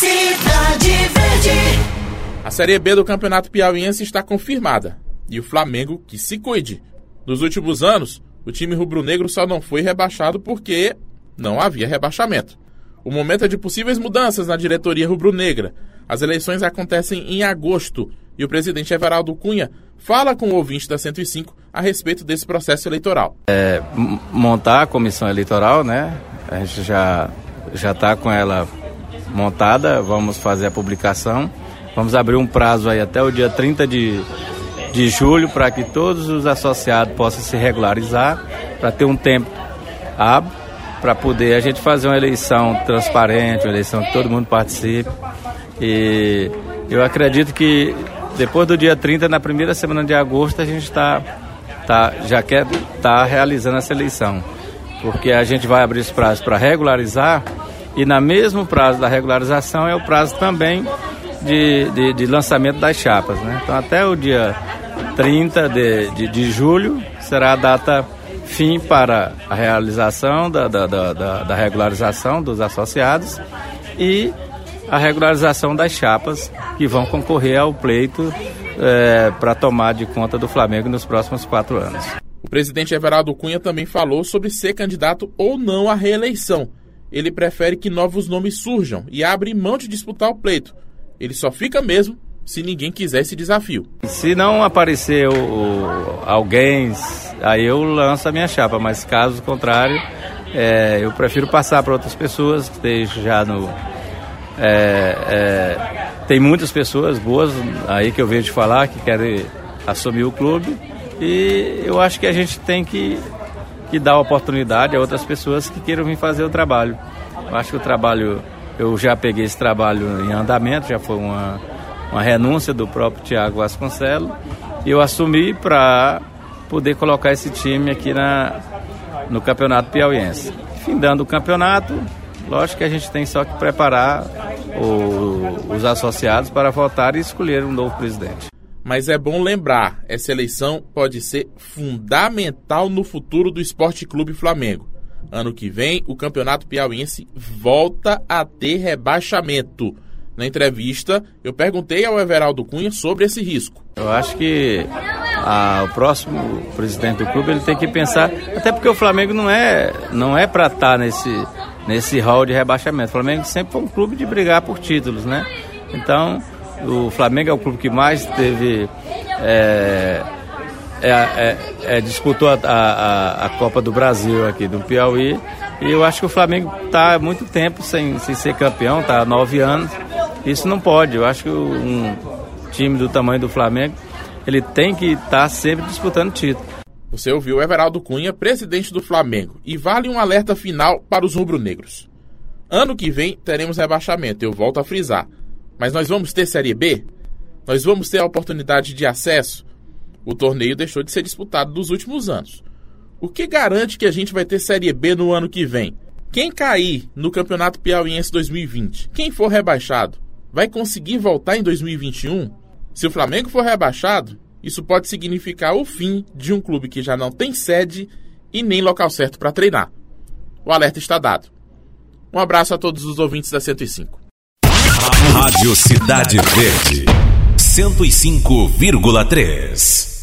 Cidade Verde. A Série B do Campeonato Piauiense está confirmada. E o Flamengo que se cuide. Nos últimos anos, o time rubro-negro só não foi rebaixado porque não havia rebaixamento. O momento é de possíveis mudanças na diretoria rubro-negra. As eleições acontecem em agosto e o presidente Everaldo Cunha fala com o ouvinte da 105 a respeito desse processo eleitoral. É, montar a comissão eleitoral, né? A gente já já está com ela montada, vamos fazer a publicação. Vamos abrir um prazo aí até o dia 30 de, de julho para que todos os associados possam se regularizar, para ter um tempo hábil, para poder a gente fazer uma eleição transparente, uma eleição que todo mundo participe. E eu acredito que depois do dia 30, na primeira semana de agosto, a gente está tá, já quer estar tá realizando essa eleição. Porque a gente vai abrir esse prazo para regularizar e na mesmo prazo da regularização é o prazo também de, de, de lançamento das chapas. Né? Então até o dia 30 de, de, de, julho será a data fim para a realização da, da, da, da regularização dos associados e a regularização das chapas que vão concorrer ao pleito é, para tomar de conta do Flamengo nos próximos quatro anos. O presidente Everaldo Cunha também falou sobre ser candidato ou não à reeleição. Ele prefere que novos nomes surjam e abre mão de disputar o pleito. Ele só fica mesmo se ninguém quiser esse desafio. Se não aparecer o, o, alguém, aí eu lanço a minha chapa, mas caso contrário, é, eu prefiro passar para outras pessoas que já no, é, é, tem muitas pessoas boas aí que eu vejo falar que querem assumir o clube e eu acho que a gente tem que, que dar oportunidade a outras pessoas que queiram vir fazer o trabalho. Eu acho que o trabalho, eu já peguei esse trabalho em andamento, já foi uma, uma renúncia do próprio Tiago Vasconcelos e eu assumi para poder colocar esse time aqui na, no Campeonato Piauiense. Findando o campeonato, lógico que a gente tem só que preparar o, os associados para votar e escolher um novo presidente. Mas é bom lembrar, essa eleição pode ser fundamental no futuro do Esporte Clube Flamengo. Ano que vem, o Campeonato Piauiense volta a ter rebaixamento. Na entrevista, eu perguntei ao Everaldo Cunha sobre esse risco. Eu acho que a, o próximo presidente do clube ele tem que pensar, até porque o Flamengo não é não é para estar tá nesse nesse hall de rebaixamento. O Flamengo sempre foi um clube de brigar por títulos, né? Então, o Flamengo é o clube que mais teve. É, é, é, é disputou a, a, a, Copa do Brasil aqui do Piauí. E eu acho que o Flamengo está há muito tempo sem, sem ser campeão, está há nove anos. Isso não pode. Eu acho que um time do tamanho do Flamengo ele tem que estar tá sempre disputando título. Você ouviu Everaldo Cunha, presidente do Flamengo, e vale um alerta final para os rubro-negros. Ano que vem teremos rebaixamento, eu volto a frisar. Mas nós vamos ter Série B? Nós vamos ter a oportunidade de acesso? O torneio deixou de ser disputado nos últimos anos. O que garante que a gente vai ter Série B no ano que vem? Quem cair no Campeonato Piauiense 2020, quem for rebaixado, vai conseguir voltar em 2021? Se o Flamengo for rebaixado, isso pode significar o fim de um clube que já não tem sede e nem local certo para treinar. O alerta está dado. Um abraço a todos os ouvintes da 105. Rádio Cidade Verde, 105,3.